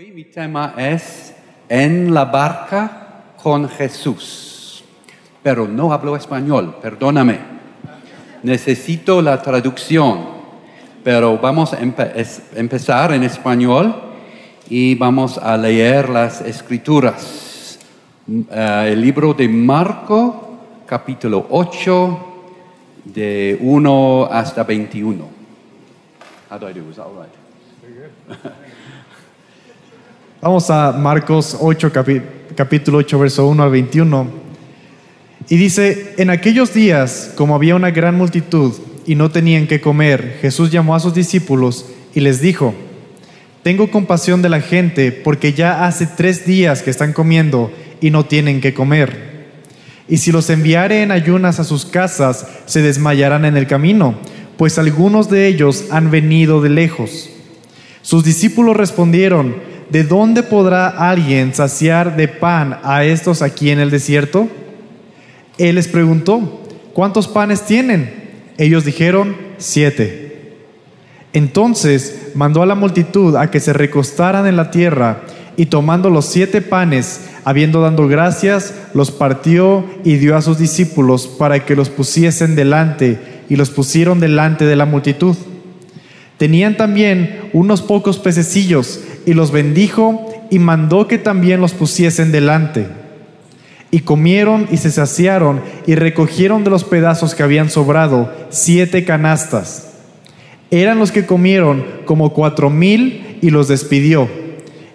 Hoy mi tema es En la barca con Jesús. Pero no hablo español, perdóname. Necesito la traducción. Pero vamos a empe- empezar en español y vamos a leer las escrituras. Mm, eh, el libro de Marco, capítulo 8, de 1 hasta 21. How do I do? Is that all right? Vamos a Marcos 8, capi- capítulo 8, verso 1 al 21. Y dice, en aquellos días, como había una gran multitud y no tenían que comer, Jesús llamó a sus discípulos y les dijo, tengo compasión de la gente porque ya hace tres días que están comiendo y no tienen que comer. Y si los enviare en ayunas a sus casas, se desmayarán en el camino, pues algunos de ellos han venido de lejos. Sus discípulos respondieron, ¿de dónde podrá alguien saciar de pan a estos aquí en el desierto? Él les preguntó, ¿cuántos panes tienen? Ellos dijeron, siete. Entonces mandó a la multitud a que se recostaran en la tierra y tomando los siete panes, habiendo dado gracias, los partió y dio a sus discípulos para que los pusiesen delante y los pusieron delante de la multitud. Tenían también unos pocos pececillos y los bendijo y mandó que también los pusiesen delante. Y comieron y se saciaron y recogieron de los pedazos que habían sobrado siete canastas. Eran los que comieron como cuatro mil y los despidió.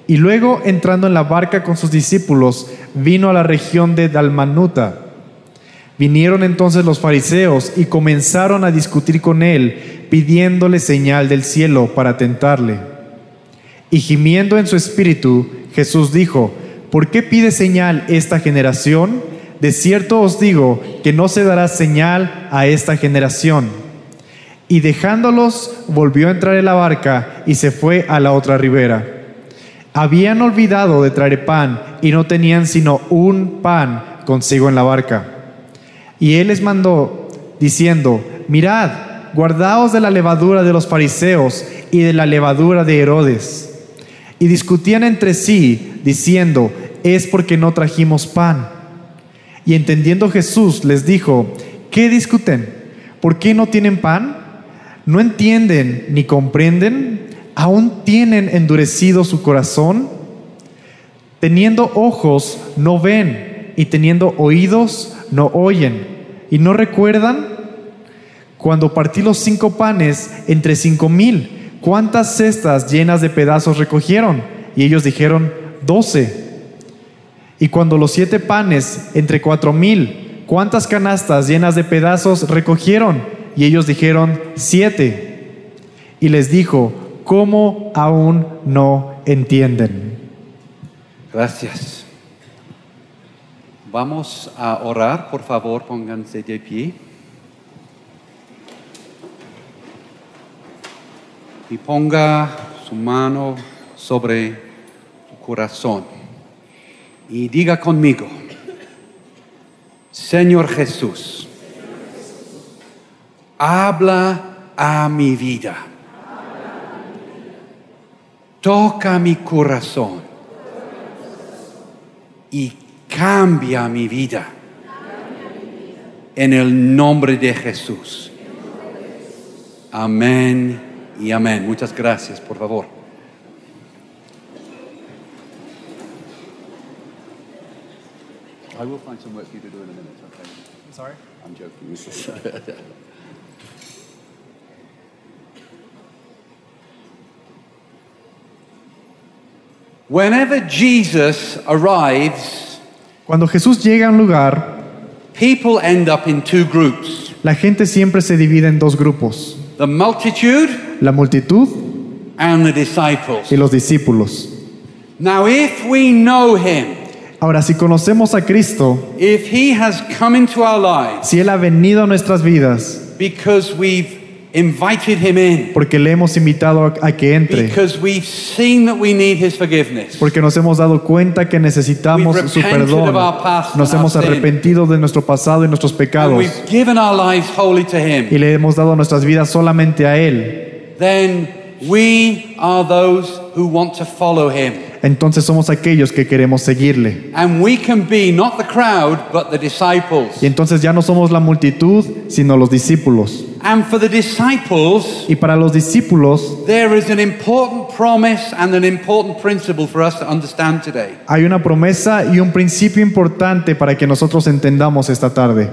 Y luego entrando en la barca con sus discípulos, vino a la región de Dalmanuta. Vinieron entonces los fariseos y comenzaron a discutir con él, pidiéndole señal del cielo para tentarle. Y gimiendo en su espíritu, Jesús dijo, ¿por qué pide señal esta generación? De cierto os digo que no se dará señal a esta generación. Y dejándolos, volvió a entrar en la barca y se fue a la otra ribera. Habían olvidado de traer pan y no tenían sino un pan consigo en la barca. Y él les mandó, diciendo, mirad, guardaos de la levadura de los fariseos y de la levadura de Herodes. Y discutían entre sí, diciendo, es porque no trajimos pan. Y entendiendo Jesús les dijo, ¿qué discuten? ¿Por qué no tienen pan? ¿No entienden ni comprenden? ¿Aún tienen endurecido su corazón? Teniendo ojos, no ven, y teniendo oídos, no oyen, y no recuerdan cuando partí los cinco panes entre cinco mil, ¿cuántas cestas llenas de pedazos recogieron? Y ellos dijeron, doce. Y cuando los siete panes entre cuatro mil, ¿cuántas canastas llenas de pedazos recogieron? Y ellos dijeron, siete. Y les dijo, ¿cómo aún no entienden? Gracias. Vamos a orar, por favor, pónganse de pie. Y ponga su mano sobre su corazón. Y diga conmigo, Señor Jesús, habla a mi vida. Toca mi corazón y cambia mi vida. En el nombre de Jesús. Amén y amén. Muchas gracias, por favor. I will find some work for you to do in a minute, okay? Sorry. I'm joking. Whenever Jesus arrives, Cuando Jesús llega a un lugar, people end up in two groups la gente siempre se divide en dos grupos, the multitude la multitud and the disciples. y los discípulos. Now, if we know him, Ahora, si conocemos a Cristo, if he has come into our lives si Él ha venido a nuestras vidas, because we've invited him in, porque le hemos invitado a, a que entre, because we've seen that we need his forgiveness, porque nos hemos dado cuenta que necesitamos We've su repented perdón, of our past nos and hemos our sin. arrepentido de nuestro pasado y nuestros and pecados, we've given our lives wholly to him, y le hemos dado nuestras vidas solamente a Él. Then we are those who want to follow him. entonces somos aquellos que queremos seguirle. And we can be not the crowd, but the disciples. Y entonces ya no somos la multitud, sino los discípulos. And for the disciples, Y para los discípulos there is an important promise and an important principle for us to understand today. hay una promesa y un principio importante para que nosotros entendamos esta tarde.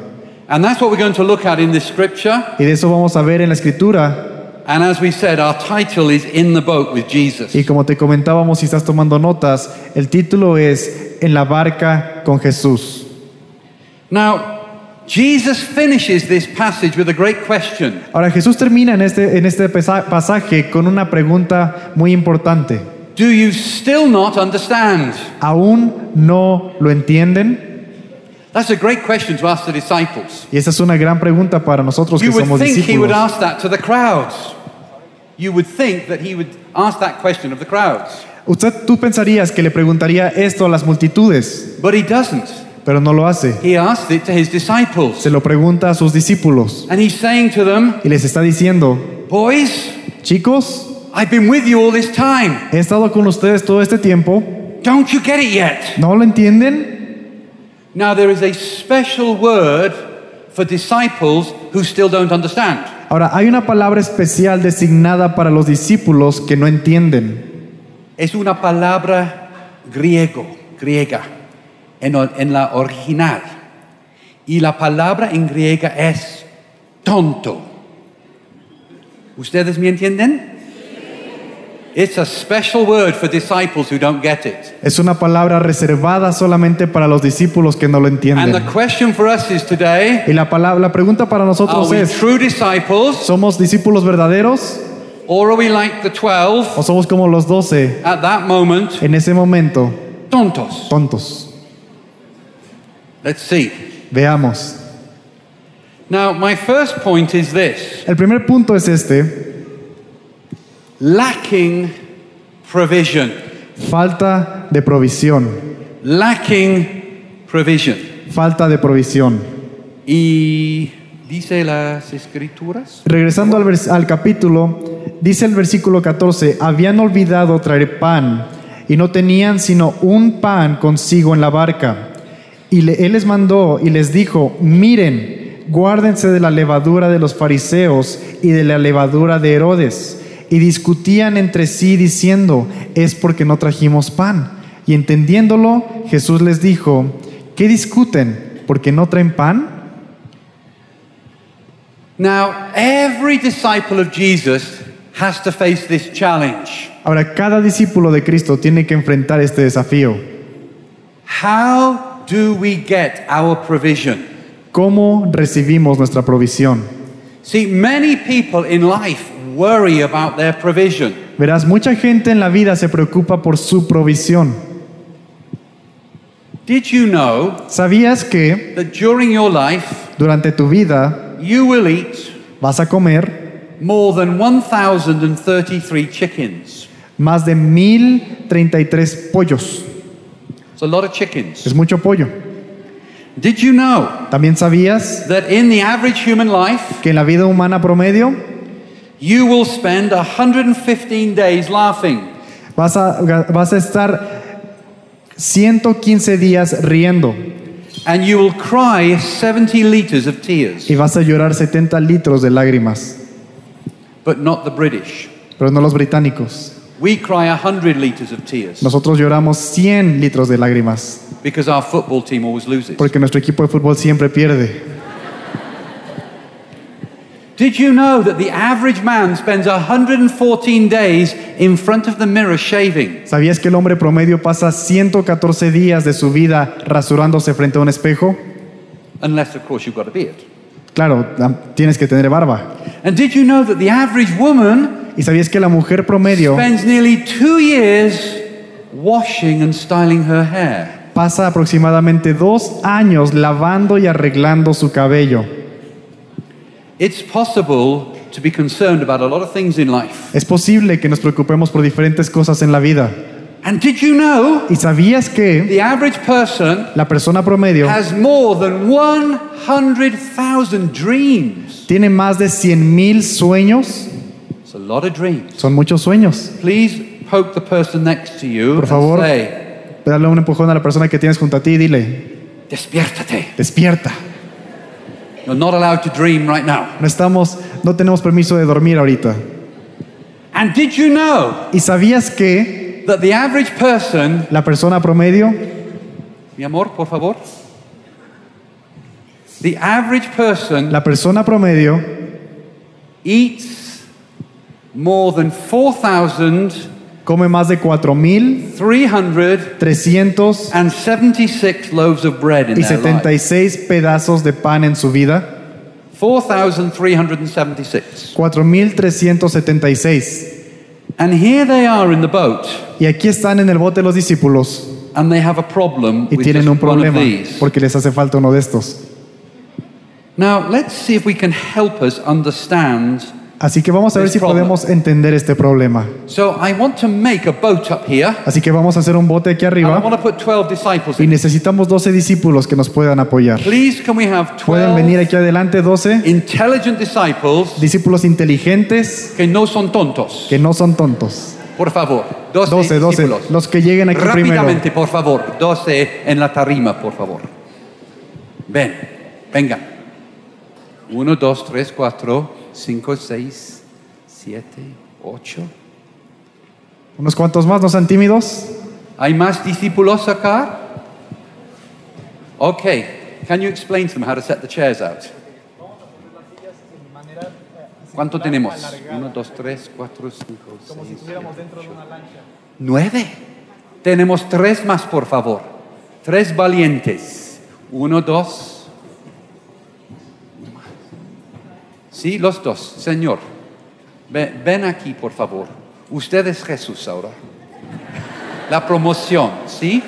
And that's what we're going to look at in this scripture. Y de eso vamos a ver en la escritura. And as we said, our title is In the Boat with Jesus. Y como te comentábamos, si estás tomando notas, el título es En la barca con Jesús. Now, Jesus finishes this passage with a great question. Ahora Jesús termina en este, en este pasaje con una pregunta muy importante. Do you still not understand? ¿Aún no lo entienden? That's a great question to ask the disciples. Y esa es una gran pregunta para nosotros que You would think he would discípulos. ask that to the crowds. You would think that he would ask that question of the crowds. Usted, tú pensarías que le preguntaría esto a las multitudes, But he doesn't. pero no lo hace. He asks it to his disciples. Se lo pregunta a sus discípulos And he's saying to them, y les está diciendo, Boys, chicos, I've been with you all this time. he estado con ustedes todo este tiempo, Don't you get it yet? ¿no lo entienden? Now, there is a special word for disciples who still don't understand. Ahora, hay una palabra especial designada para los discípulos que no entienden. Es una palabra griego, griega, en, en la original. Y la palabra en griega es tonto. ¿Ustedes me entienden? It's a special word for disciples who don't get it. Es una palabra reservada solamente para los discípulos que no lo And the entienden. question for us is today Y la, palabra, la pregunta para are nosotros we es, true disciples ¿somos discípulos verdaderos or are we like the 12 o somos como los doce at that moment, en ese momento, tontos? tontos? Let's see. Veamos. Now, my first point is this El primer punto es este, lacking provision. falta de provisión, Lacking provision. falta de provisión. Y dice las escrituras. Regresando al, al capítulo, dice el versículo 14, habían olvidado traer pan y no tenían sino un pan consigo en la barca. Y le- él les mandó y les dijo, miren, guárdense de la levadura de los fariseos y de la levadura de Herodes. Y discutían entre sí diciendo, es porque no trajimos pan. Y entendiéndolo, Jesús les dijo, ¿qué discuten? ¿Porque no traen pan? Now, every disciple of Jesus has to face this challenge. Ahora, cada discípulo de Cristo tiene que enfrentar este desafío. How do we get our provision? ¿Cómo recibimos nuestra provisión? See, many people in life worry about their provision. Verás, mucha gente en la vida se preocupa por su provisión. Did you know ¿Sabías que that during your life durante tu vida you will eat vas a comer more than 1,033 chickens? más de 1033 pollos? It's a lot of chickens. Es mucho pollo. Did you know ¿También sabías that in the average human life, que en la vida humana promedio you will spend 115 days laughing, vas a, vas a estar 115 días riendo and you will cry 70 liters of tears? y vas a llorar 70 litros de lágrimas? But not the British. Pero no los británicos. We cry 100 liters of tears Nosotros lloramos 100 litros de lágrimas because our football team always loses. porque nuestro equipo de fútbol siempre pierde. Did you know that the average man spends 114 days in front of the mirror shaving? ¿Sabías que el hombre promedio pasa 114 días de su vida rasurándose frente a un espejo? Unless, of course, you've got a beard. Claro, la- tienes que tener barba. And did you know that the average woman ¿Y sabías que la mujer promedio spends nearly two years washing and styling her hair? pasa aproximadamente dos años lavando y arreglando su cabello? Es posible que nos preocupemos por diferentes cosas en la vida. And did you know ¿Y sabías que the average person la persona promedio has more than 100,000 dreams? tiene más de 100 mil sueños? It's a lot of dreams. Son muchos sueños. Please poke the person next to you Por and favor. say, Dale un empujón a la persona que tienes junto a ti y dile, despiértate. despierta. You're not allowed to dream right now. No estamos, no tenemos permiso de dormir ahorita. And did you know ¿Y sabías que that the average person, la persona promedio, mi amor, por favor, the average person la persona promedio eats more than 4,376 come más de 4.376 loaves of bread in their life. pedazos de pan en su vida? 4,376. 4.376. And here they are in the boat, Y aquí están en el bote los discípulos and they have a problem y with tienen un one of problema these. porque les hace falta uno de estos. Now, let's see if we can help us understand. Así que vamos a ver si problem. podemos entender este problema. So, I want to make a boat up here, Así que vamos a hacer un bote aquí and I arriba want to put 12 disciples y in. necesitamos 12 discípulos que nos puedan apoyar. Please, can we have Pueden venir 12 aquí adelante 12 intelligent disciples discípulos inteligentes que no son tontos? que no son tontos. Por favor, 12, 12, 12, discípulos. los que lleguen aquí primero. Rápidamente, por favor, 12 en la tarima, por favor. Ven, venga. 1, 2, 3, 4, 5, 6, 7, 8. Unos cuantos más, no sean tímidos. ¿Hay más discípulos acá? Okay. Can you explain to them how to set the chairs out? ¿Cuánto tenemos? 1, 2, 3, 4, 5, 6, 9. Tenemos tres más, por favor. Tres valientes. Uno, dos. Sí, los dos. Señor, ven, ven aquí, por favor. Usted es Jesús ahora. La promoción, ¿sí?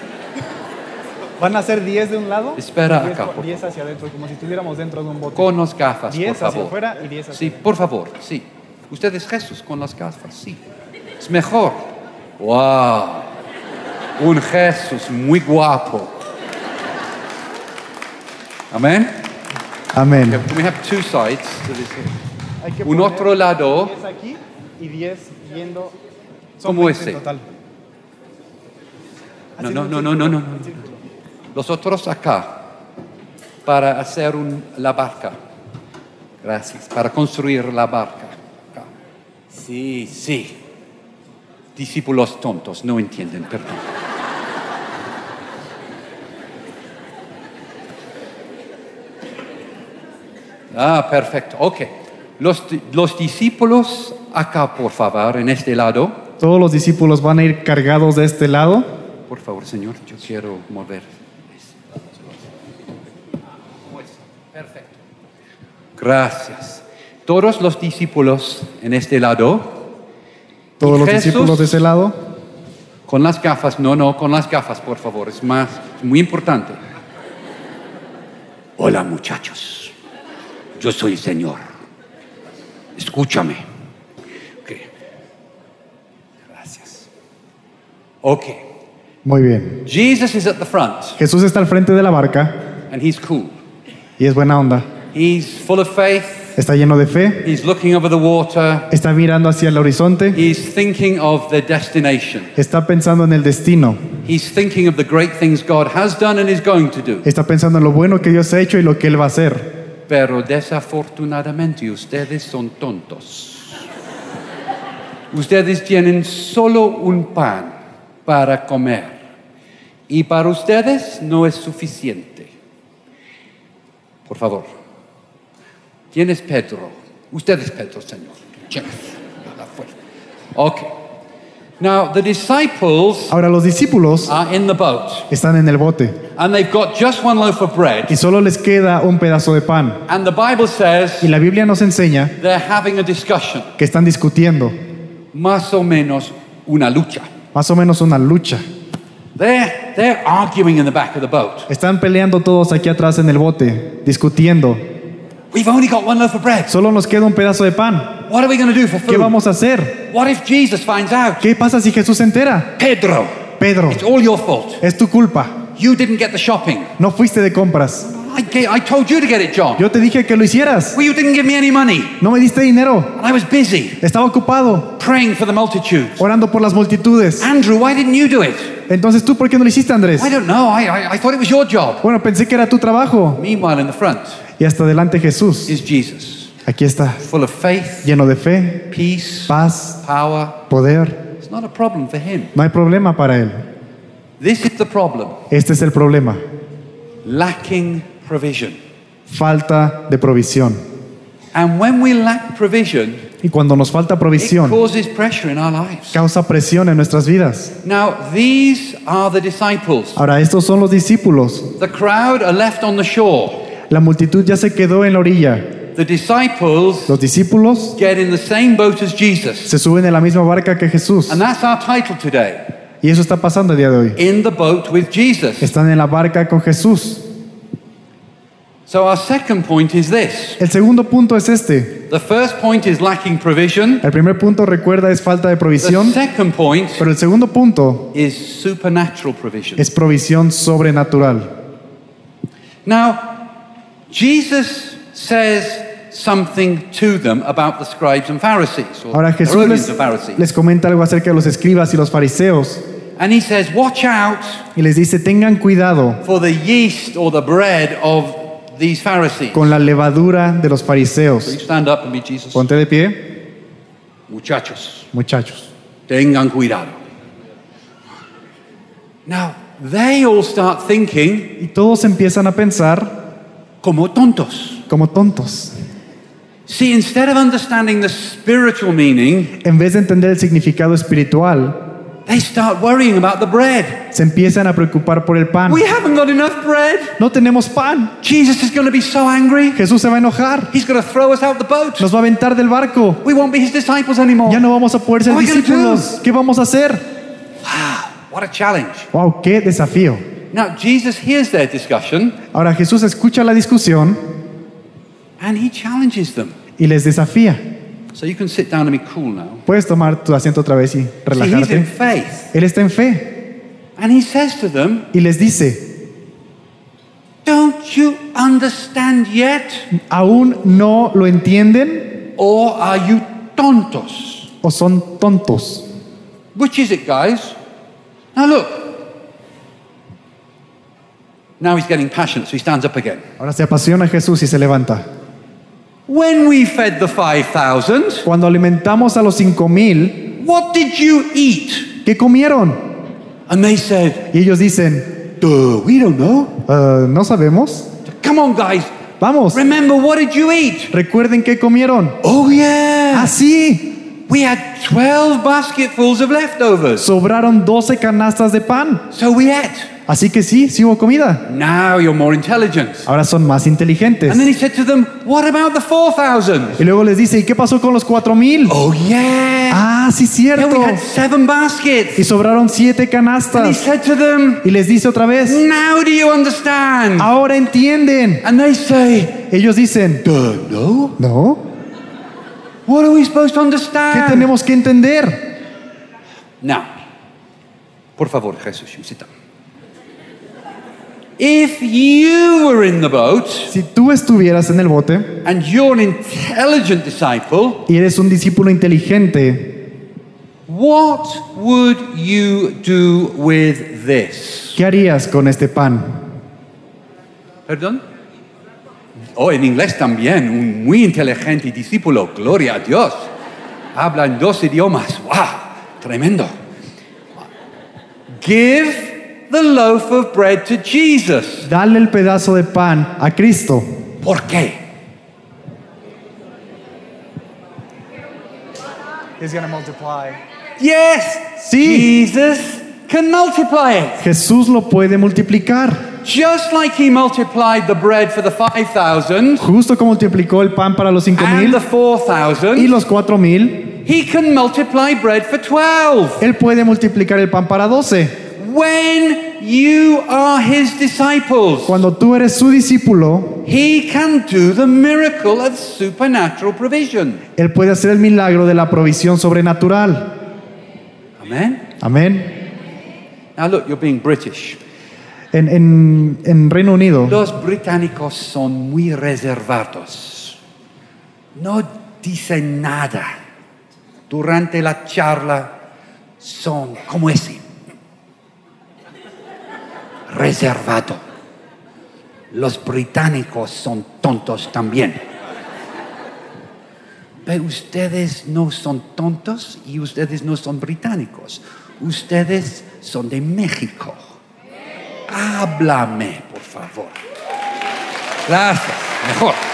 Van a ser 10 de un lado. Espera diez acá, por por- 10 hacia adentro, como si estuviéramos dentro de un bote. Con las gafas, por favor. y 10 Sí, por favor, sí. Usted es Jesús con las gafas, sí. Es mejor. ¡Wow! Un Jesús muy guapo. Amén. Amén. Un otro lado. 10 aquí y 10 yendo. ¿Cómo 20 ese? No, no, no, no, no, no. Los otros acá. Para hacer un- la barca. Gracias. Para construir la barca. Sí, sí. Discípulos tontos, no entienden, perdón. Ah, perfecto. Ok. Los, los discípulos acá, por favor, en este lado. Todos los discípulos van a ir cargados de este lado. Por favor, Señor, yo quiero mover. Perfecto. Gracias. Todos los discípulos en este lado, Todos ¿Y los Jesús? discípulos de ese lado. con las gafas, no, no, con las gafas, por favor, es más, es muy importante. Hola muchachos, yo soy el Señor. Escúchame. Gracias. Ok. Muy bien. Jesus is at the front Jesús está al frente de la barca and he's cool. y es buena onda. He's full of faith. Está lleno de fe. He's looking over the water. Está mirando hacia el horizonte. He's thinking of the destination. Está pensando en el destino. He's thinking of the great things God has done and is going to do. Está pensando en lo bueno que Dios ha hecho y lo que Él va a hacer. Pero desafortunadamente ustedes son tontos. Ustedes tienen solo un pan para comer. Y para ustedes no es suficiente. Por favor. ¿Quién es Pedro? Usted es Pedro, Señor. Fuerza. Okay. Now, the disciples Ahora los discípulos are in the boat están en el bote and they've got just one loaf of bread. y solo les queda un pedazo de pan. And the Bible says Y la Biblia nos enseña they're having a discussion, que están discutiendo, más o menos una lucha. más o menos una lucha. They're, they're arguing in the back of the boat. Están peleando todos aquí atrás en el bote, discutiendo. We've only got one loaf of bread. Solo nos queda un pedazo de pan. What are we going to do for ¿Qué food? vamos a hacer? What if Jesus finds out? ¿Qué pasa si Jesús se entera? Pedro, Pedro, it's all your fault. es tu culpa. You didn't get the shopping. No fuiste de compras. I, told you to get it, John. Yo te dije que lo hicieras. Well, you didn't give me any money. No me diste dinero. And I was busy Estaba ocupado praying for the multitudes. orando por las multitudes. Andrew, why didn't you do it? Entonces tú, ¿por qué no lo hiciste, Andrés? I don't know. I, I, I thought it was your job. Bueno, pensé que era tu trabajo. Meanwhile, in the front Y hasta adelante Jesús. is Jesus, Aquí está, full of faith, lleno de fe, peace, paz, power. poder. It's not a problem for him. No hay problema para él. This is the problem Este es el problema. lacking provision. Falta de provisión. And when we lack provision, Y cuando nos falta it provisión, causes pressure in our lives. causa presión en nuestras vidas. Now, these are the disciples. Ahora, estos son los discípulos. The crowd are left on the shore. La multitud ya se quedó en la orilla. The disciples Los discípulos get in the same boat as Jesus. se suben en la misma barca que Jesús. And that's our title today. Y eso está pasando el día de hoy. In the boat with Jesus. Están en la barca con Jesús. So our second point is this. El segundo punto es este. The first point is lacking provision. El primer punto, recuerda, es falta de The provisión. second point Pero el segundo punto is supernatural provision. es provisión sobrenatural. Now, Jesus says something to them about the scribes and Pharisees, or Ahora Jesús les, and Pharisees. les comenta algo acerca de los escribas y los fariseos And he says, Watch out y les dice, tengan cuidado for the yeast or the bread of these Pharisees. con la levadura de los You fariseos. stand up and meet Jesus. Ponte de pie, Muchachos, muchachos. tengan cuidado. Now, they all start thinking Y todos empiezan a pensar como tontos. como tontos. See, instead of understanding the spiritual meaning, En vez de entender el significado espiritual, they start worrying about the bread. se empiezan a preocupar por el pan. We haven't got enough bread. No tenemos pan. Jesus is going to be so angry. Jesús se va a enojar. He's going to throw us out the boat. Nos va a aventar del barco. We won't be his disciples anymore. Ya no vamos a poder ser discípulos. ¿Qué vamos a hacer? Wow, what a challenge. Wow, qué desafío. Now, Jesus hears their discussion Ahora Jesús escucha la discusión and he challenges them. y les desafía. So you can sit down and be cool now. Puedes tomar tu asiento otra vez y See, he's in relajarte. faith. Él está en fe And he says to them, y les dice, Don't you understand yet? ¿aún no lo entienden Or are you tontos? o son tontos? Which is it, guys? Now look. Now he's getting passionate, so he stands up again. Ahora se apasiona Jesús y se levanta. When we fed the 5,000, Cuando alimentamos a los cinco mil, what did you eat? ¿qué comieron? And they said, Y ellos dicen, Duh, we don't know. "Ah, no sabemos. Come on, guys. Vamos, Remember, what did you eat? recuerden qué comieron. Oh, yeah. Ah, sí, We had 12 basketfuls of leftovers. sobraron 12 canastas de pan. So we ate. Así que sí, sí hubo comida. Now you're more intelligent. Ahora son más inteligentes. And then he said to them, What about the 4,000? Y luego les dice, ¿y qué pasó con los cuatro mil? Oh, yeah. Ah, sí, Yeah, cierto. we had seven baskets. Y sobraron siete And he canastas. said to them, Y les dice otra vez, Now do you understand? ahora entienden. And they say, Ellos dicen, Duh, no. no, What are we supposed to ¿qué understand? tenemos que entender? Now, por favor, Jesús, sit down. If you were in the boat Si tú estuvieras en el bote and you're an intelligent disciple, y eres un discípulo inteligente, what would you do with this? ¿qué harías con este pan? ¿Perdón? Oh, en inglés también, un muy inteligente discípulo, gloria a Dios. Habla en dos idiomas, wow, tremendo. Give the loaf of bread to Jesus. Dale el pedazo de pan a Cristo. ¿Por qué? He's gonna multiply. Yes, Sí. Jesus can multiply it. Jesús lo puede multiplicar. Just like he multiplied the bread for the 5,000 Justo como multiplicó el pan para los cinco and mil the y 4,000, los cuatro mil, he can multiply bread for 12. Él puede multiplicar el pan para doce. When you are his disciples, Cuando tú eres su discípulo, he can do the miracle of supernatural provision. Él puede hacer el milagro de la provisión sobrenatural. Amen. Amén. Now look, you're being British. En, en- en Reino Unido, Los británicos son muy reservados. No dicen nada. Durante la charla son como ese. Reservado. Los británicos son tontos también. Pero ustedes no son tontos y ustedes no son británicos. Ustedes son de México. Háblame, por favor. Gracias. Mejor.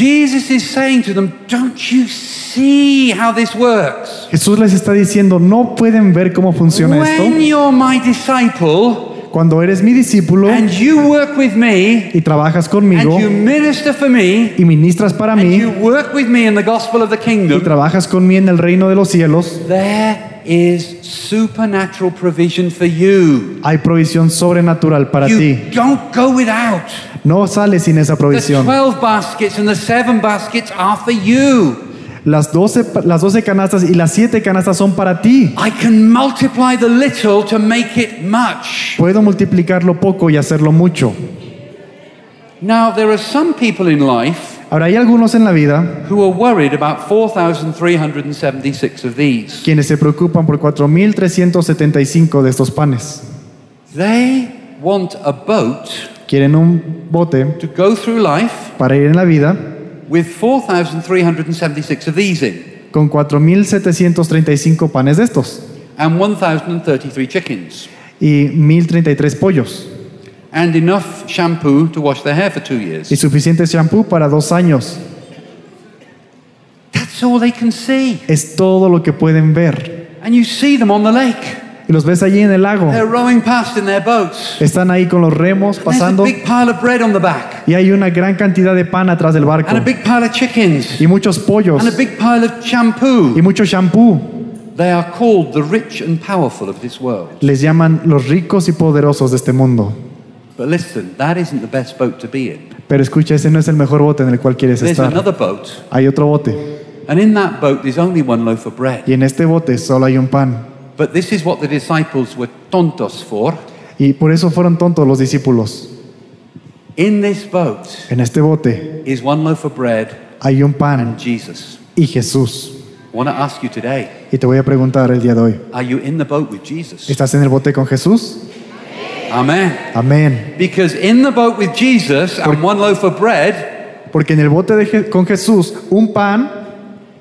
Jesus is saying to them, Don't you see how this works? Jesús les está diciendo, no pueden ver cómo funciona When esto. you're my disciple Cuando eres mi discípulo and you work with me y trabajas and conmigo you minister for me y ministras para and mí you work with me in the gospel of the y kingdom, trabajas conmigo en el reino de los cielos, there is supernatural provision for you. hay provisión sobrenatural para You ti. don't go without. No sales sin esa provisión. The provisión. 12 baskets and the 7 baskets are for you. Las 12, pa- las 12 canastas y las 7 canastas son para ti. I can multiply the little to make it much. Puedo multiplicarlo poco y hacerlo mucho. Now, there are some people in life Ahora, hay algunos en la vida who are worried about 4,376 of these. quienes se preocupan por 4.375 de estos panes. They want a boat Quieren un bote to go through life para ir en la vida with 4,376 of these in con 4.735 panes de estos and 1,033 chickens y 1.033 pollos and enough shampoo to wash their hair for two years. y suficiente shampoo para dos años. That's all they can see. Es todo lo que pueden ver. And you see them on the lake. Y los ves allí en el lago. They're rowing past in their boats. Están ahí con los remos There's a pasando big pile of bread on the back, y hay una gran cantidad de pan atrás del barco and a big pile of chickens, y muchos pollos and a big pile of shampoo. y mucho shampoo. They are called the rich and powerful of this world. Les llaman los ricos y poderosos de este mundo. But listen, that isn't the best boat to be in. Pero escucha, ese no es el mejor bote en el cual quieres There's estar. another boat, Hay otro bote and in that boat there's only one loaf of bread. y en este bote solo hay un pan. But this is what the disciples were tontos for. Y por eso fueron tontos los discípulos. In this boat En este bote is one loaf of bread hay un and pan Jesus. y Jesús. I want to ask you today Y te voy a preguntar el día de hoy, are you in the boat with Jesus? ¿estás en el bote con Jesús? Amen. Amén. Because in the boat with Jesus and one loaf of bread Porque en el bote de Je- con Jesús un pan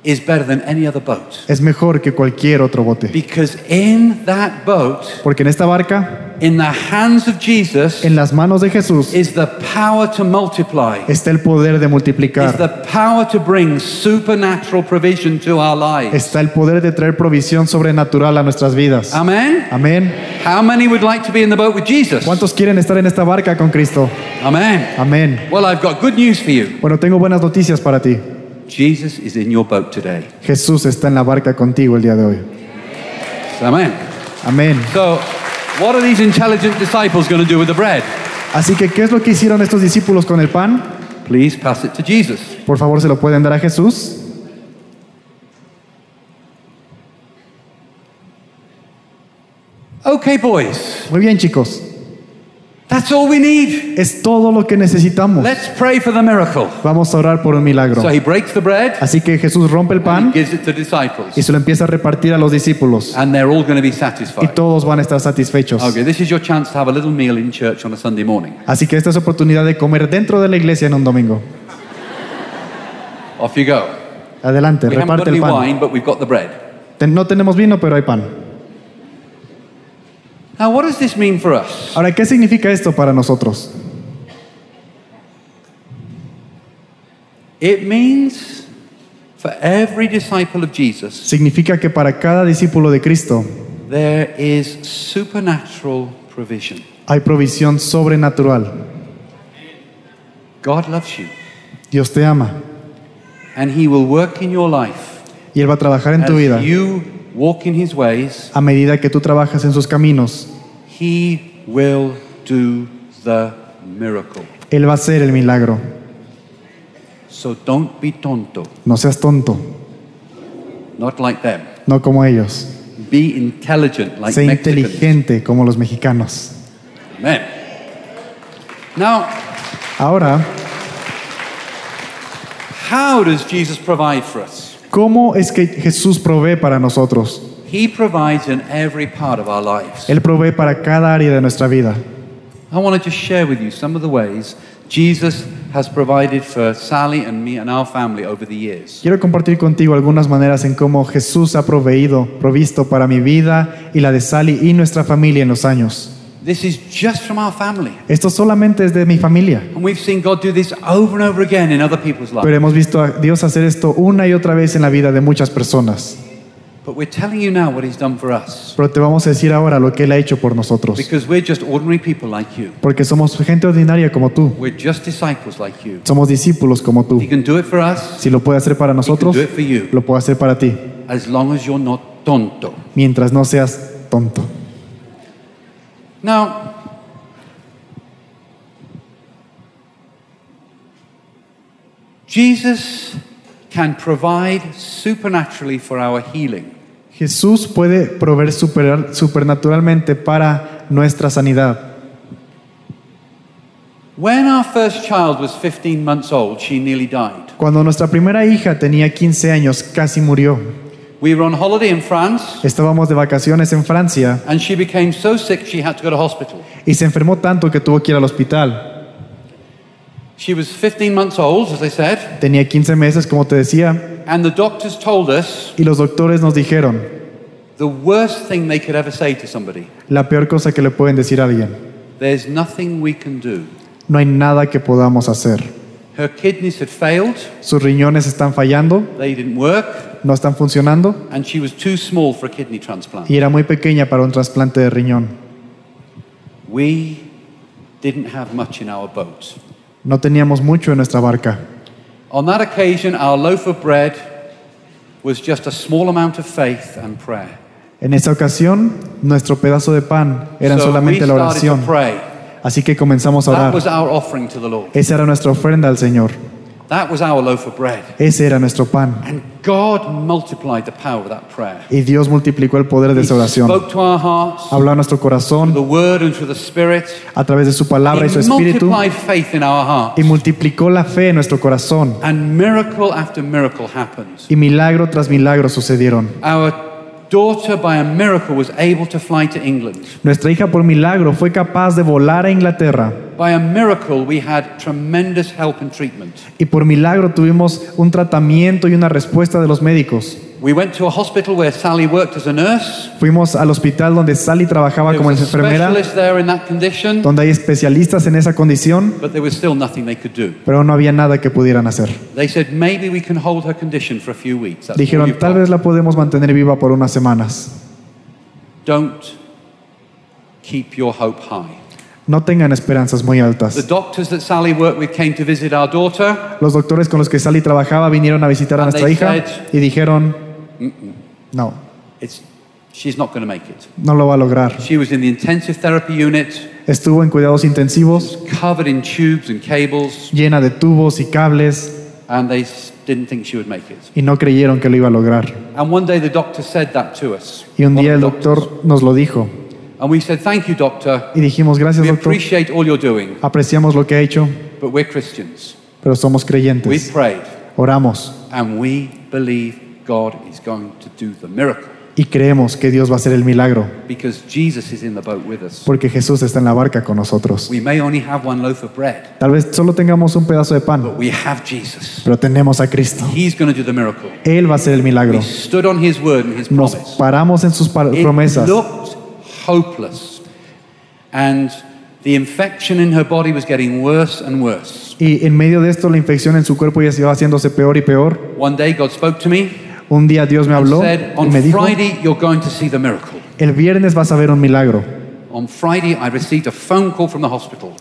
is better than any other boat. es mejor que cualquier otro bote. Because in that boat, Porque en esta barca, in the hands of Jesus, en las manos de Jesús, is the power to multiply, está el poder de is multiplicar. the power to bring supernatural provision to our lives. Está el poder de traer provisión sobrenatural a nuestras vidas. Amen. Amén. How many would like to be in the boat with Jesus? ¿Cuántos quieren estar en esta barca con Cristo? Amen. Amén. Well, I've got good news for you. Bueno, tengo buenas noticias para ti. Jesus is in your boat today. Jesús está en la barca contigo el día de hoy. Amen. Amén. So, what are these intelligent disciples going to do with the bread? Así que, ¿qué es lo que hicieron estos discípulos con el pan? Please pass it to Jesus. Por favor, se lo pueden dar a Jesús. Okay, boys. Muy bien, chicos. That's all we need. Es todo lo que necesitamos. Let's pray for the miracle. Vamos a orar por un milagro. So he breaks the bread Así que Jesús rompe el and pan he gives it to disciples. y se lo empieza a repartir a los discípulos. And they're all going to be Y satisfied. todos van a estar satisfechos. Okay, this is your chance to have a little meal in church on a Sunday morning. Así que esta es oportunidad de comer dentro de la iglesia en un domingo. Off you go. Adelante, We reparte el pan. wine, but we've got the bread. Ten- No tenemos vino, pero hay pan. Now, what does this mean for us? Ahora, ¿qué significa esto para nosotros? It means for every disciple of Jesus, Significa que para cada discípulo de Cristo there is supernatural provision. hay provisión sobrenatural. God loves you, Dios te ama and He will work in your life y Él va a trabajar en tu vida. as you walk in His ways. A medida que tú trabajas en sus caminos, He will do the miracle. Él va a hacer el milagro. So don't be tonto, No seas tonto, not like them. no como ellos. Be intelligent like Sé Mexicans. inteligente como los mexicanos. Amen. Now, Ahora, how does Jesus provide for us? ¿Cómo es que Jesús provee para nosotros? He provides in every part of our lives. Él provee para cada área de nuestra vida. I want to just share with you some of the ways Jesus has provided for Sally and me and our family over the years. Quiero compartir contigo algunas maneras en cómo Jesús ha proveído, provisto para mi vida y la de Sally y nuestra familia en los años. This is just from our family. Esto solamente es de mi familia, And we've seen God do this over and over again in other people's pero lives. hemos visto a Dios hacer esto una y otra vez en la vida de muchas personas. But we're telling you now what He's done for us. Pero te vamos a decir ahora lo que Él ha hecho por nosotros, Because we're just ordinary people like you. porque somos gente ordinaria como tú, We're just disciples like you. somos discípulos como tú. He can do it for us Si lo puede hacer para He can nosotros, do it for you. lo puede hacer para ti, as long as you're not tonto. mientras no seas tonto. Now, Jesus can provide supernaturally for our healing. Jesús puede proveer super- supernaturalmente para nuestra sanidad. When our first child was 15 months old, she nearly died. Cuando nuestra primera hija tenía 15 años, casi murió. We were on holiday in France, Estábamos de vacaciones en Francia and she became so sick she had to go to hospital. y se enfermó tanto que tuvo que ir al hospital. She was 15 months old, as I said, Tenía 15 meses, como te decía, and the doctors told us y los doctores nos dijeron, the worst thing they could ever say to somebody la peor cosa que le pueden decir a alguien, there's nothing we can do. no hay nada que podamos hacer. Her kidneys had failed, Sus riñones están fallando, they didn't work, no están funcionando and she was too small for a kidney transplant. y era muy pequeña para un trasplante de riñón. We didn't have much in our boat. No teníamos mucho en nuestra barca. On that occasion, our loaf of bread was just a small amount of faith and prayer. En esa ocasión, nuestro pedazo de pan era so we solamente la started to oración. pray. Así que comenzamos a That orar. was our offering to the Lord. Esa era nuestra ofrenda al Señor. That was our loaf of bread. Ese era nuestro pan. And God multiplied the power of that prayer. Y Dios multiplicó el poder de He esa oración. spoke to our hearts, Habló a nuestro corazón the word and through the spirit. a través de su palabra y su He espíritu multiplied faith in our hearts. y multiplicó la fe en nuestro corazón. And miracle after miracle happened. Y milagro tras milagro sucedieron. Our daughter, by a miracle, was able to fly to England. Nuestra hija por milagro fue capaz de volar a Inglaterra By a miracle, we had tremendous help and treatment. y por milagro tuvimos un tratamiento y una respuesta de los médicos. We went to a hospital where Sally worked as a nurse. Fuimos al hospital donde Sally trabajaba como enfermera, specialist there in that condition, donde hay especialistas en esa condición, but there was still nothing they could do. pero no había nada que pudieran hacer. They said maybe we can hold her condition for a few weeks. That's all Dijeron, tal vez la podemos mantener viva por unas semanas. Don't keep your hope high. No tengan esperanzas muy The altas. doctors that Sally worked with came to visit our daughter. Los doctores con los que Sally trabajaba vinieron a visitar a nuestra hija y dijeron, no, It's, she's not going to make it. no lo va a lograr. She was in the intensive therapy unit, Estuvo en cuidados intensivos, covered in tubes and cables, llena de tubos y cables, and they didn't think she would make it. y no creyeron que lo iba a lograr. And one day the doctor said that to us. Y un día el doctor nos lo dijo And we said, Thank you, doctor. y dijimos, gracias We doctor, appreciate all you're doing, apreciamos lo que ha hecho, but we're Christians. pero somos creyentes, prayed, oramos and we believe God is going to do the miracle y creemos que Dios va a hacer el milagro, because Jesus is in the boat with us. porque Jesús está en la barca con nosotros. We may only have one loaf of bread, Tal vez solo tengamos un pedazo de pan, but we have Jesus. pero tenemos a Cristo. He's going to do the miracle. Él va a hacer el milagro. We stood on His word and His Nos promise. paramos en sus par- It promesas. looked hopeless, and the infection in her body was getting worse and worse. Y en medio de esto, la infección en su cuerpo ya se iba haciéndose peor y peor. One day, God spoke to me Un día Dios me habló said, y On me dijo, Friday, you're going to see the miracle. el viernes vas a ver un milagro. On Friday, I received a phone call from the hospital.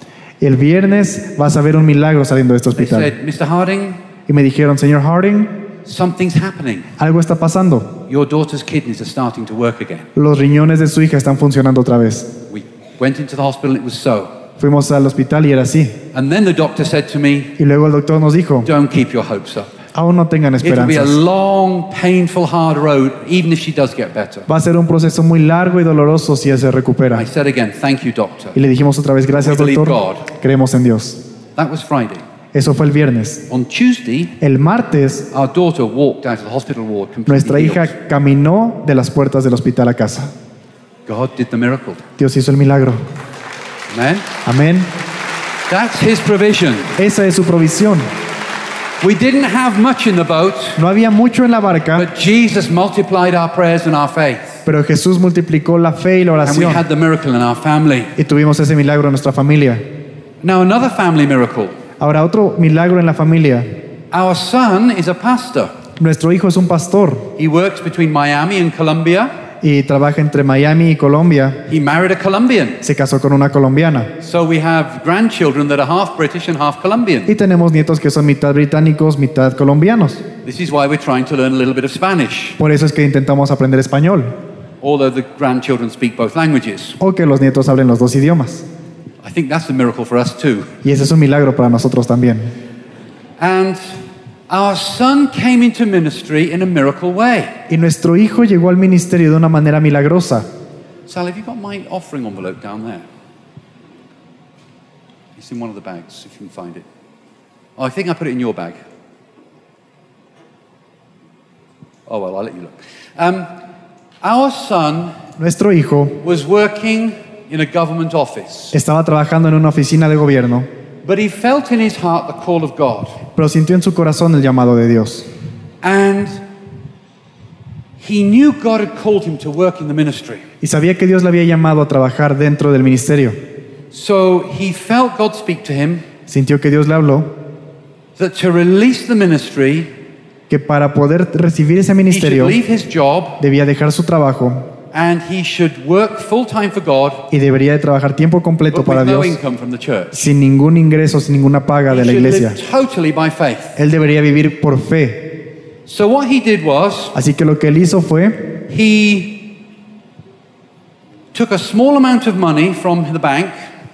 El viernes vas a ver un milagro saliendo de este They hospital. said, Mr. Harding, Y me dijeron, señor Harding, something's happening. algo está pasando. Your daughter's kidneys are starting to work again. Los riñones de su hija están funcionando otra vez. We went into the hospital, and it was so. Fuimos al hospital y era así. And then the doctor said to me, Y luego el doctor nos dijo, Don't keep your hopes up. Aún no tengan It will be a esperanzas. long, painful, hard road, even if she does get better. Va a ser un proceso muy largo y doloroso si él se recupera. I said again, thank you, doctor. Y le dijimos otra vez, gracias doctor, God. creemos en Dios. That was Friday. Eso fue el viernes. On Tuesday, El martes, our daughter walked out of the hospital ward completely nuestra hija caminó de las puertas del hospital a casa. God did the miracle. Dios hizo el milagro. Amen. Amén. That's His provision. Esa es su provisión. We didn't have much in the boat, No había mucho en la barca, but Jesus multiplied our prayers and our faith. pero Jesús multiplicó la fe y la And we oración. had the miracle in our family. Y tuvimos ese milagro en nuestra familia. Now, another family miracle. Ahora, otro milagro en la familia. Our son is a pastor. Nuestro hijo es un pastor He works between Miami and Colombia. Y trabaja entre Miami y Colombia. He married a Colombian. Se casó con una colombiana. So we have grandchildren that are half British and half Colombian. Y tenemos nietos que son mitad británicos, mitad colombianos. This is why we're trying to learn a little bit of Spanish, Por eso es que intentamos aprender español. although the grandchildren speak both languages. O que los nietos hablen los dos idiomas. I think that's a miracle for us too. Y ese es un milagro para nosotros también. And our son came into ministry in a miracle way. Y nuestro hijo llegó al ministerio de una manera milagrosa. Sal, have you got my offering envelope down there? It's in one of the bags, if you can find it. Oh, I think I put it in your bag. Oh, well, I'll let you look. Um, our son Nuestro hijo was working in a government office, estaba trabajando en una oficina de gobierno, but he felt in his heart the call of God. pero sintió en su corazón el llamado de Dios. And he knew God had called him to work in the ministry. Y sabía que Dios le había llamado a trabajar dentro del ministerio. So he felt God speak to him Sintió que Dios le habló that to release the ministry, que para poder recibir ese he should ministerio leave his job debía dejar su trabajo and he should work full time for God, y debería de trabajar tiempo completo para with no Dios income from the church. sin ningún ingreso, sin ninguna paga He de la should iglesia. live totally by faith. Él debería vivir por fe. So what he did was Así que lo que él hizo fue, he took a small amount of money from the bank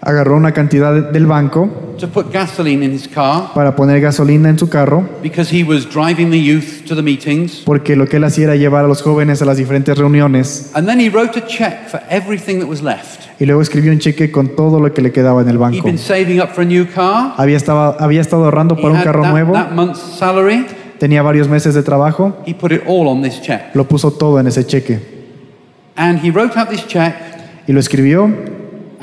agarró una cantidad de- del banco to put gasoline in his car para poner gasolina en su carro, because he was driving the youth to the meetings. porque lo que él hacía era llevar a los jóvenes a las diferentes reuniones And then he wrote a check for everything that was left. y luego escribió un cheque con todo lo que le quedaba en el He'd banco. been saving up for a new car. Había, estaba, había estado ahorrando He para un had carro that, nuevo, that month's salary. tenía varios meses de trabajo, He put it all on this check. lo puso todo en ese cheque And he wrote out this check y lo escribió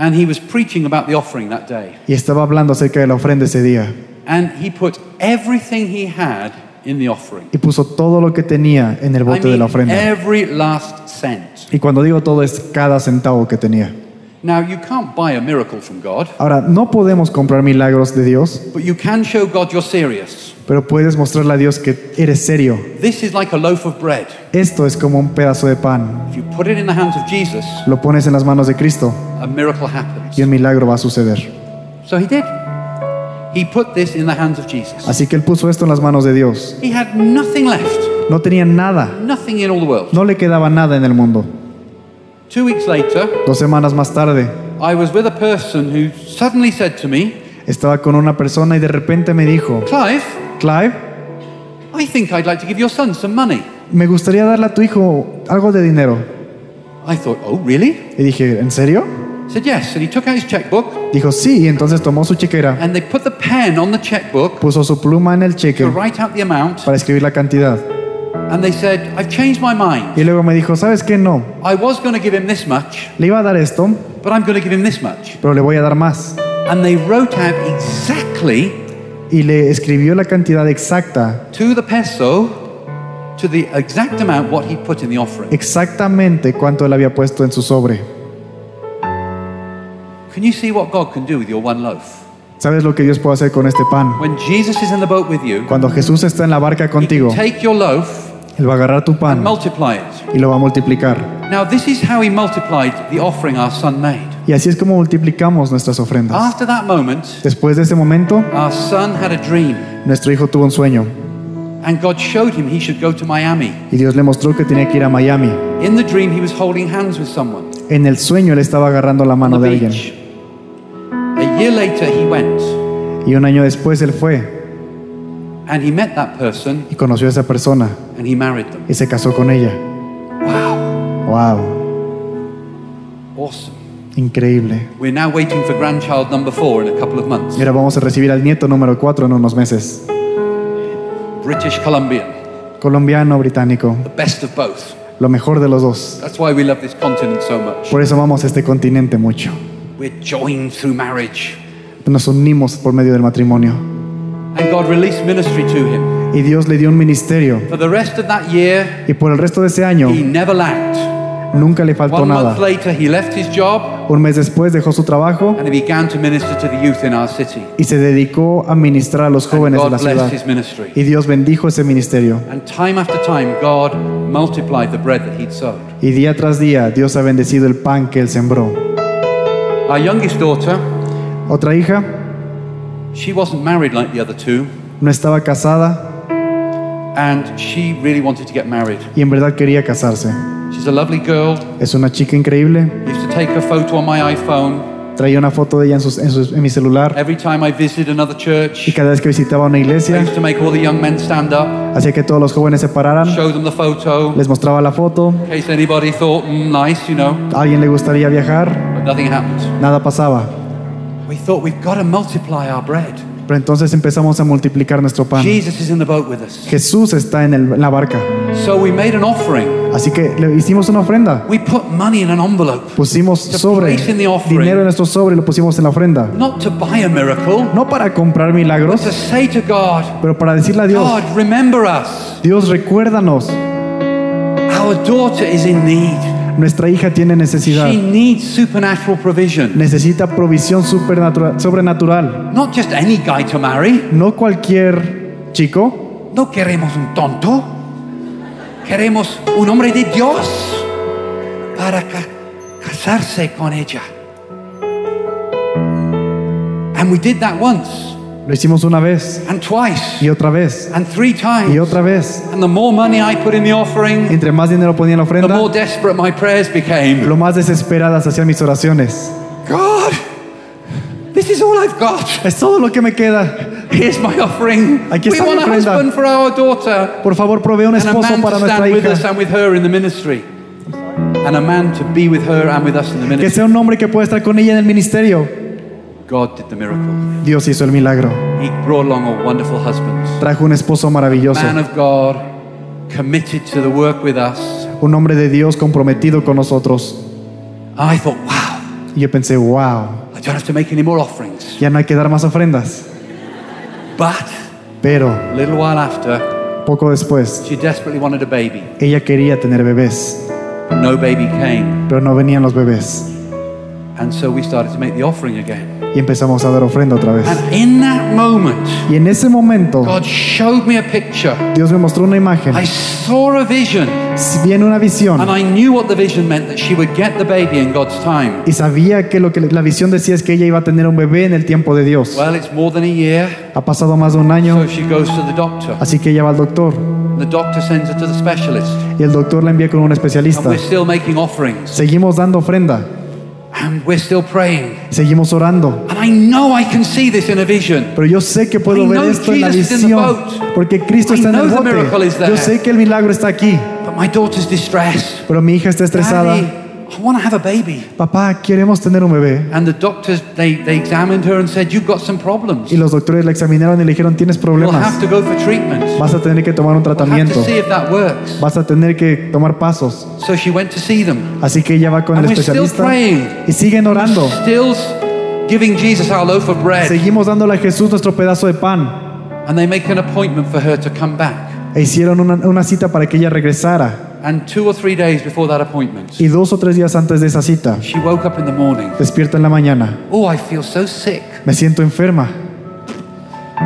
and he was preaching about the offering that day. y estaba hablando acerca de la ofrenda ese día And he put everything he had in the offering. y puso todo lo que tenía en el I bote de la ofrenda. every last cent. Y cuando digo todo es cada centavo que tenía. Now, you can't buy a miracle from God, Ahora, no podemos comprar milagros de Dios, but you can show God you're serious. pero puedes mostrarle a Dios que eres serio. This is like a loaf of bread. Esto es como un pedazo de pan. If you put it in the hands of Jesus, Lo pones en las manos de Cristo a miracle happens. y un milagro va a suceder. So he did. He put this in the hands of Jesus. Así que él puso esto en las manos de Dios. He had nothing left, No tenía nada, nothing in all the world. no le quedaba nada en el mundo. Two weeks later, Dos semanas más tarde, I was with a person who suddenly said to me, estaba con una persona y de repente me dijo, Clive, Clive, I think I'd like to give your son some money. me gustaría darle a tu hijo algo de dinero. I thought, oh, really? Y dije, ¿en serio? Said, yes. And he took out his checkbook Dijo, sí, y entonces tomó su chequera, and they put the pen on the checkbook puso su pluma en el cheque to write out the amount. para escribir la cantidad. And they said, I've changed my mind. Y luego me dijo, ¿sabes qué? No, I was going to give him this much, le iba a dar esto, but I'm going to give him this much. pero le voy a dar más. And they wrote out exactly Y le escribió la cantidad exacta, to the peso, to the exact amount what he put in the offering. exactamente cuánto él había puesto en su sobre. Can you see what God can do with your one loaf? ¿Sabes lo que Dios puede hacer con este pan? When Jesus is in the boat with you, Cuando Jesús está en la barca he contigo, take your loaf Él va a agarrar tu and pan multiply it. y lo va a multiplicar. Now, this is how he multiplied the offering our son made. Y así es como multiplicamos nuestras ofrendas. After that moment, Después de ese momento, our son had a dream, nuestro hijo tuvo un sueño and God showed him he should go to Miami. y Dios le mostró que tenía que ir a Miami. In the dream, he was holding hands with someone En el sueño él estaba agarrando la on mano the de alguien. beach. A year later, he went. Y un año después él fue. And he met that person y conoció a esa persona and he married them. y se casó con ella. Wow. ¡Wow! Awesome. Increíble. We're now waiting for grandchild number four in a couple of months. Y ahora vamos a recibir al nieto número 4 en unos meses. British Columbian, Colombiano, británico. the best of both. Lo mejor de los dos. That's why we love this continent so much. Por eso amamos este continente mucho. We're joined through marriage. Nos unimos por medio del matrimonio. And God released ministry to him. Y Dios le dio un ministerio. For the rest of that year, Y por el resto de ese año he never lacked. nunca le faltó One month nada. later, he left his job Un mes después dejó su trabajo and he began to minister to the youth in our city. y se dedicó a ministrar a los And jóvenes de God la ciudad. blessed his ministry. Y Dios bendijo ese ministerio. And time after time, God multiplied the bread that he'd sowed. Y día tras día Dios ha bendecido el pan que él sembró. Our youngest daughter, Otra hija she wasn't married like the other two, no estaba casada and she really wanted to get married. y en verdad quería casarse. She's a lovely girl. Es una chica increíble. Used to take her photo on my iPhone Traía una foto de ella en, sus- en sus- en mi celular every time I another y church. cada vez que visitaba una iglesia used to make all the young men stand up, hacía que todos los jóvenes se pararan, show them the photo, les mostraba la foto, in case anybody thought, mm, nice, you know, a alguien le gustaría viajar, but nothing happened. nada pasaba. We thought we've got to multiply our bread. Pero entonces empezamos a multiplicar nuestro pan. Jesus is in the boat with us. Jesús está en, el- en la barca. So we made an offering. Así que le hicimos una ofrenda. We put money in an envelope, Pusimos sobre, place in the offering. dinero en nuestro sobre y lo pusimos en la ofrenda. not to buy a miracle, No para comprar but milagros, to say to God, pero para decirle a Dios, God, remember us. Dios recuérdanos, Our daughter is in need. Nuestra hija tiene necesidad. She needs supernatural provision. Necesita provisión supernatural- sobrenatural. Not just any guy to marry. No cualquier chico, No queremos un tonto. Queremos un hombre de Dios para ca- casarse con ella. And we did that once, lo hicimos una vez and twice, y otra vez and three y times. otra vez. And the more money I put in the offering, Entre más dinero ponía en la the ofrenda, more desperate my prayers became. lo más desesperadas hacían mis oraciones. God, this is all I've got. Es todo lo que me queda. Here's my offering. Aquí we está mi want a ofrenda. husband for our daughter. Por favor, provee un esposo para to nuestra stand with us hija. and with her in the ministry. And a man to be with her and with us in the Que ministry. sea un hombre que pueda estar con ella en el ministerio. God did the miracle. Dios hizo el milagro. He brought along a wonderful husband. Trajo un esposo maravilloso. Man of God, committed to the work with us. Un hombre de Dios comprometido con nosotros. I thought, wow, Y yo pensé, wow, I don't have to make any more offerings. ya no hay que dar más ofrendas. But Pero a little while after, poco después, she desperately wanted a baby. ella quería tener bebés, But no baby came. pero no venían los bebés. And so we started to make the offering again. Y empezamos a dar ofrenda otra vez. And in that moment, Y en ese momento, God showed me a picture. Dios me mostró una imagen. I saw a vision. Viene una visión. And I knew what the vision meant that she would get the baby in God's time. Y sabía que lo que la visión decía es que ella iba a tener un bebé en el tiempo de Dios. Well, it's more than a year. Ha pasado más de un año, So she goes to the doctor. así que ella va al doctor. The doctor sends her to the specialist. Y el doctor la envía con un And especialista. we're still making offerings. Seguimos dando ofrenda, And we're still praying. seguimos orando. And I know I can see this in a vision. Pero yo sé que puedo I ver esto en la visión, porque Cristo I está en el bote. Yo sé que el milagro está aquí, But my daughter's distressed. pero mi hija está estresada. Daddy, I want to have a baby. Papá, queremos tener un bebé. And the doctors, they, they examined her and said, You've got some problems. Y los doctores la examinaron y le dijeron, tienes You'll problemas. have to go for treatment. Vas a tener que tomar un We'll have tratamiento. to see if that works. Vas a tener que tomar pasos. So she went to see them. Así que ella va con el And we're still praying. y siguen orando. Still giving Jesus our loaf of bread. Seguimos dándole a Jesús nuestro pedazo de pan. And they make an appointment for her to come back. E hicieron una, una cita para que ella regresara. And two or three days before that appointment, Y dos o tres días antes de esa cita, she woke up in the morning. despierta en la mañana. Oh, I feel so sick. Me siento enferma.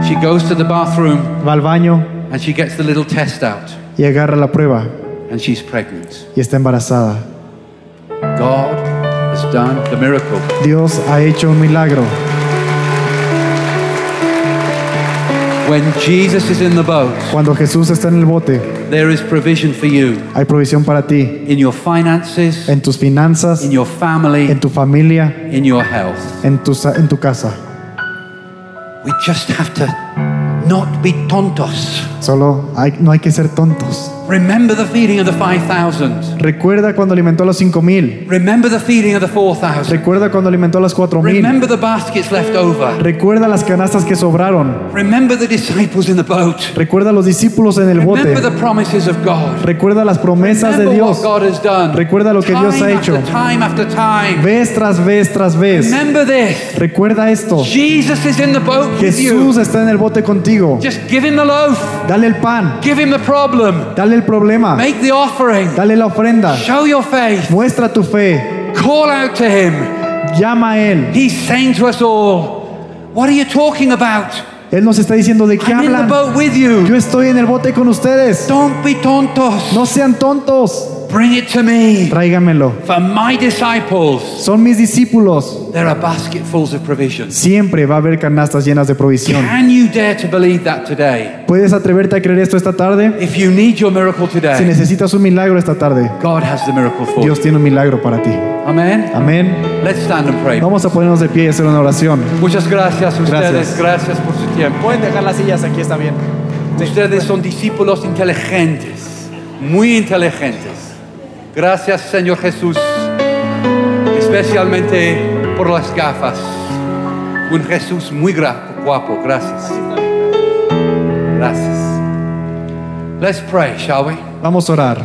She goes to the bathroom Va al baño and she gets the little test out. y agarra la prueba And she's pregnant. y está embarazada. God has done the miracle. Dios ha hecho un milagro. When Jesus is in the boat, Cuando Jesús está en el bote, there is provision for you hay provisión para ti in your finances, en tus finanzas, in your family, en tu familia, in your health. en tu, sa- en tu casa. We just have to not be tontos. Solo hay- no hay que ser tontos. Remember the feeding of the 5,000. Recuerda cuando alimentó a los cinco mil. Remember the feeding of the 4,000. Recuerda cuando alimentó a los cuatro mil. Remember the baskets left over. Recuerda las canastas que sobraron. Remember the disciples in the boat. Recuerda los discípulos en el bote. Remember the promises of God. Recuerda las promesas de Remember Dios. what God has done. Recuerda lo que Dios ha Time hecho. Time after time. Vez tras vez tras vez. Remember this. Recuerda esto. Jesus is in the boat with you. Jesús está en el bote contigo. Just give him the loaf. Dale el pan. Give him the problem. Dale el problema. Make the offering. Dale la ofrenda. Show your faith. Muestra tu fe. Call out to him. Llama a Él. He's saying to us all, What are you talking about? Él nos está diciendo de qué I'm in the hablan. boat with you. Yo estoy en el bote con ustedes. Don't be tontos. No sean tontos. Bring it to me. Tráigamelo. For my disciples, Son mis discípulos. there are basketfuls of provisions. Siempre va a haber canastas llenas de provisión. Can you dare to believe that today? ¿Puedes atreverte a creer esto esta tarde? If you need your miracle Si today, necesitas un milagro esta tarde, God has the miracle for you. Dios tiene un milagro para ti. Amen. Amén. Let's stand and pray. Vamos a ponernos de pie y hacer una oración. Muchas gracias a ustedes. Gracias. Gracias por su tiempo. Pueden dejar las sillas aquí, está bien. Ustedes son discípulos inteligentes, muy inteligentes. Gracias, Señor Jesús, especialmente por las gafas. Un Jesús muy guapo. Gracias. Gracias. Let's pray, shall we? Vamos a orar.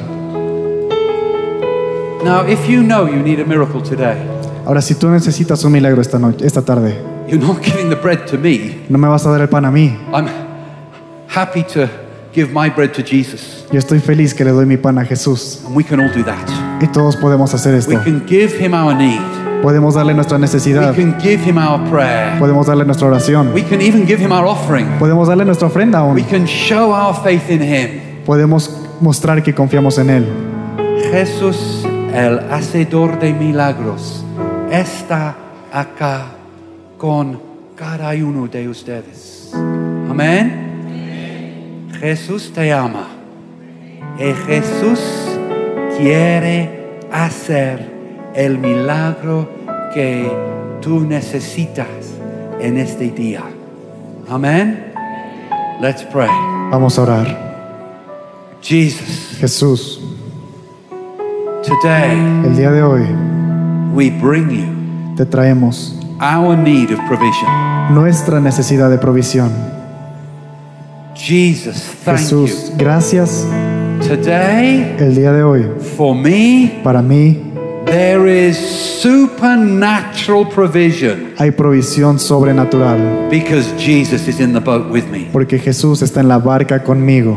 Now, if you know you need a miracle today, Ahora, si tú necesitas un milagro esta noche, esta tarde, you're not giving the bread to me. no me vas a dar el pan a mí. I'm happy to give my bread to Jesus. Yo estoy feliz que le doy mi pan a Jesús. And we can all do that. Y todos podemos hacer esto. We can give him our need. Podemos darle nuestra We necesidad. can give him our prayer. Podemos darle nuestra oración. We can even give him our offering. Podemos darle nuestra ofrenda We aún. can show our faith in him. Podemos mostrar que confiamos en Él. Jesús, el hacedor de milagros, está acá con cada uno de ustedes. Amén. Jesús te ama. Y Jesús quiere hacer el milagro que tú necesitas en este día. Amén. Let's pray. Vamos a orar. Jesus, Jesús, today el día de hoy we bring you te traemos our need of provision. nuestra necesidad de provisión. Jesus, thank Jesús, gracias you. Today, el día de hoy. for me, Para mí there is supernatural provision hay provisión sobrenatural because Jesus is in the boat with me. porque Jesús está en la barca conmigo.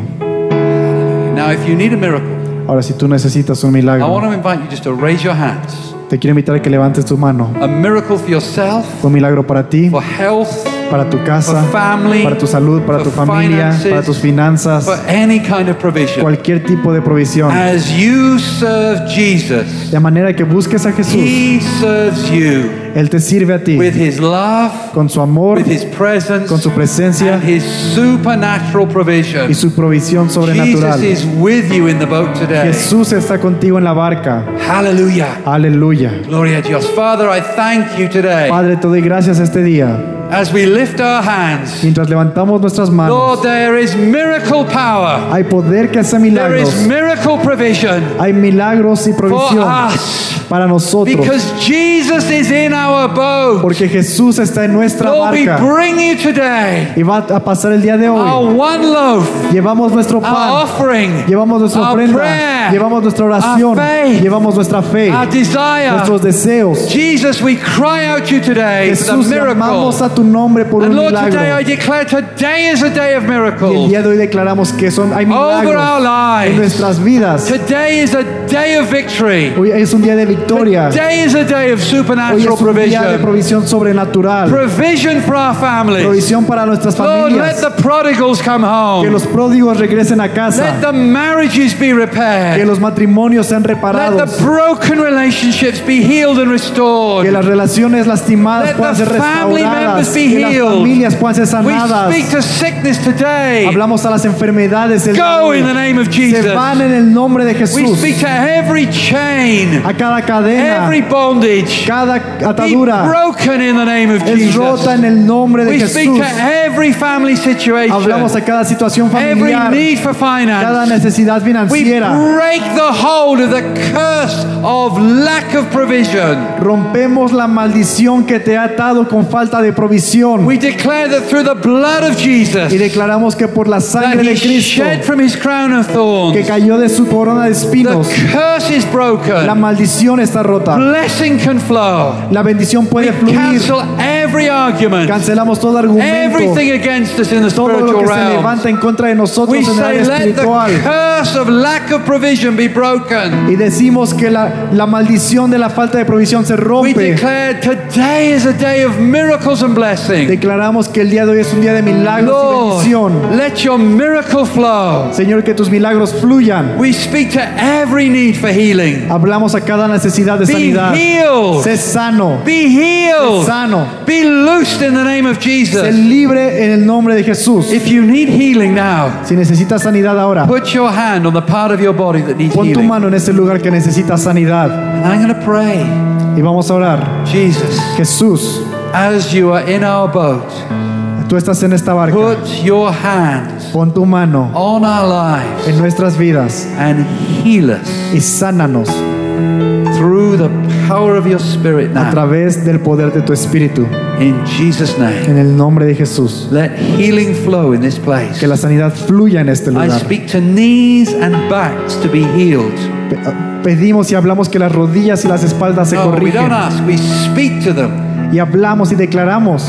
Now, if you need a miracle, Ahora, si tú necesitas un I milagro, want to invite you just to raise your hands. te quiero invitar a que levantes tu mano. A miracle for yourself, Un milagro para ti, for health, para tu casa, family, para tu salud, para tu familia, finances, para tus finanzas, kind of provision. cualquier tipo de provisión. As you serve Jesus, De manera que busques a Jesús. He serves you Él te sirve a ti with His love, con su amor, with His presence, con su presencia and His supernatural provision. y su provisión Jesus sobrenatural. is with you in the boat today. Jesús está contigo en la barca. Hallelujah. Aleluya. Gloria a Dios. Father, I thank you today Padre, te doy gracias este día. As we lift our hands. Mientras levantamos nuestras manos, Lord, there is miracle power. hay poder que hace There milagros. is miracle provision Hay milagros y for provisión us para nosotros. because Jesus is in our boat. Porque Jesús está en nuestra Lord, we bring you today Y va a pasar el día de hoy. our one loaf, Llevamos nuestro pan. our offering, Llevamos nuestra our ofrenda. prayer, Llevamos nuestra oración. our faith, Llevamos nuestra fe. our desire. Nuestros deseos. Jesus, we cry out to you today Jesús, miracle. llamamos a tu nombre por un And Lord, today I declare today is a day of Y el día de hoy declaramos que son, hay Over our milagros en nuestras vidas. Today is a day of victory. Hoy es un día de victoria. Today is a day of Hoy supernatural es un día de provision. provisión sobrenatural. Provision for our families. Provisión para nuestras Lord, let familias. the prodigals come Que home. los pródigos regresen a Let casa. the marriages be Que repaired. los matrimonios sean Let reparados. the broken relationships be healed and Que restored. las relaciones lastimadas Let puedan the ser family members restauradas. be Que las healed. familias puedan ser We sanadas. speak to sickness today. Hablamos a las enfermedades. el Go in the name of Se Jesus. van en el nombre de We Jesús. speak to every chain, A cada cadena, every bondage, cada atadura broken in the name of es rota en el nombre de We speak Jesús. to every family situation, Hablamos a cada situación every familiar, need for cada finance. necesidad We financiera. break the hold of the curse of lack of provision. Rompemos la maldición que te ha atado con falta de provisión. We declare that through the blood of Y Jesus, declaramos que por la sangre de Cristo shed from his crown of que cayó de su corona de the espinos, curse is la broken. maldición está rota. Blessing can flow. La bendición puede fluir. Cancel every argument, Cancelamos todo argumento, everything against us in the todo lo spiritual que se levanta en contra de nosotros We en el say, área let the espiritual. curse of lack of provision be broken. Y decimos que la, la maldición de la falta de provisión se We rompe. declare today is a day of miracles and blessing. Declaramos que el día de hoy es un día de milagros y bendición. let your miracle flow. Señor, que tus milagros fluyan. We speak to every need for healing. Hablamos a cada necesidad de Be sanidad. healed. Sé sano. Be Sé healed. sano. Be loosed in the name of Sé Jesus. libre en el nombre de Jesús. If you need healing now, Si necesitas sanidad ahora, put your hand on the part of your body that needs pon tu healing. mano en ese lugar que necesita sanidad. And I'm going to pray, Y vamos a orar. Jesus, Jesús, as you are in our boat, tú estás en esta barca. put your hands Pon tu mano on our lives en nuestras vidas and heal us y sánanos through the power of your spirit a través del poder de tu espíritu. In Jesus' name. En el nombre de Jesús. Let healing flow in this place. Que la sanidad fluya en este I lugar. speak to knees and backs to be healed. Pe- Pedimos y hablamos que las rodillas y las espaldas se No, we corrigen. don't ask, we speak to them. Y hablamos y declaramos.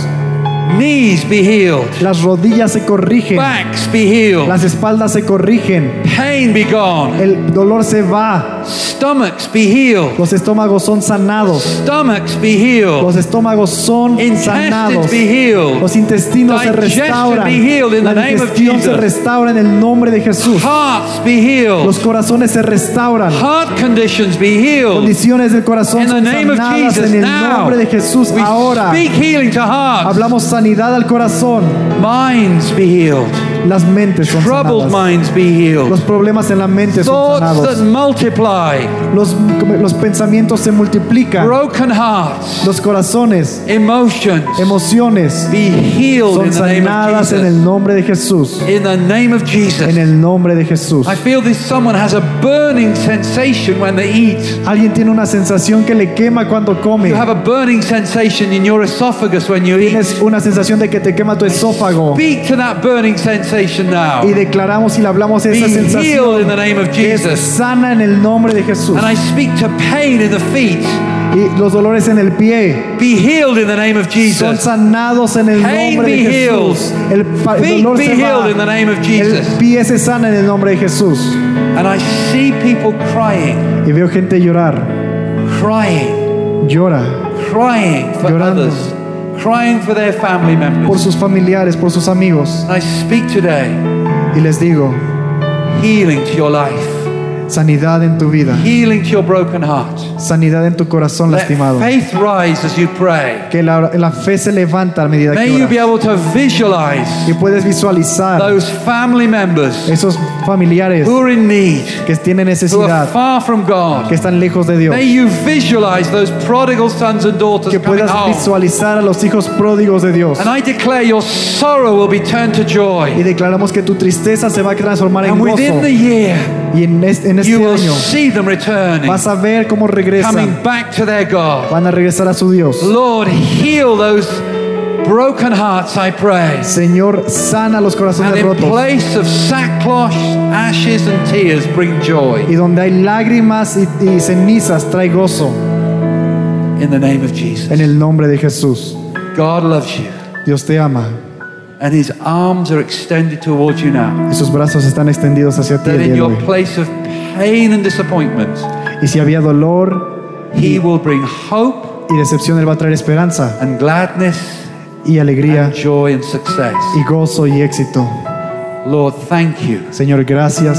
Knees be healed. Las rodillas se corrigen. Backs be healed. Las espaldas se corrigen. Pain be gone. El dolor se va. Stomachs be healed. Los estómagos son sanados. Stomachs be healed. Los estómagos son sanados. Be healed. Los intestinos se restauran. be healed in La the name of digestión se Jesus. restaura en el nombre de Jesús. Hearts be healed. Los corazones se restauran. Heart conditions be healed. Condiciones del corazón In the son name of sanadas Jesus en el nombre de Jesús ahora. speak healing to hearts. Hablamos sanidad al corazón. Minds be healed. Las mentes son Troubled sanadas. minds be healed. Los problemas en la mente son Thoughts that sanados. multiply. Los, los pensamientos se multiplican. Broken hearts. Los corazones, Emotions emociones be healed son in the name of sanadas en el Jesus. nombre de Jesús. In the name of En Jesus. el nombre de Jesús. I feel this someone has a burning sensation when they eat. Alguien tiene una sensación que le quema cuando come. You have a burning sensation in your esophagus when you eat. Tienes una sensación de que te quema tu esófago. Speak to that burning sensation now. Y declaramos y le hablamos Be esa healed in sensación the name of que es Jesus. sana en el nombre de Jesús. And I speak to pain in the feet. Y los dolores en el pie Be healed in the name of son Jesus. sanados en el Pain nombre de be Jesús. El, pa- el Feet dolor be se healed in the name of El Jesus. pie se sana en el nombre de Jesús. And I see people crying, Y veo gente llorar. crying, Llora crying for Llorando. others, crying for their family members. por sus familiares, por sus amigos. And I speak today Y les digo, healing to your life, sanidad en tu vida. healing to your broken heart. Sanidad en tu corazón Let lastimado. faith rise as you pray. Que la, la fe se levanta a medida May que you be oras. able to visualize Y puedes visualizar those family members esos familiares who are in need, que tienen who are necesidad, far from God. que están lejos de Dios. May you visualize those prodigal sons and daughters Que coming puedas home. visualizar a los hijos pródigos de Dios. And I declare your sorrow will be turned to Y joy. declaramos que tu tristeza se va a transformar en And within gozo. the year, Y en este, en este año see them returning, vas a ver cómo regresan. back to their God. Van a regresar a su Dios. Lord, heal those broken hearts, I pray. Señor, sana los And corazones in rotos. place of sackcloth, ashes, and tears, bring joy. Y donde hay lágrimas y, y cenizas, trae gozo. In the name of Jesus. En el nombre de Jesús. God loves you. Dios te ama. And his arms are extended towards you now. Y sus brazos están extendidos hacia ti That in your place of pain and disappointment, Y si había dolor he will bring hope y decepción, Él va a traer esperanza and gladness y alegría and joy and success. y gozo y éxito. Lord, thank you. Señor, gracias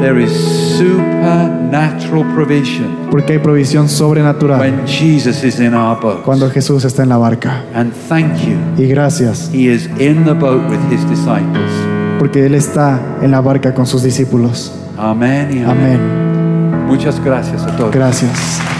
There is supernatural provision porque hay provisión sobrenatural when Jesus is in our boat. cuando Jesús está en la barca. And thank you. Y gracias He is in the boat with his disciples. porque Él está en la barca con sus discípulos. Amen y amén. Amén. Muchas gracias a todos. Gracias.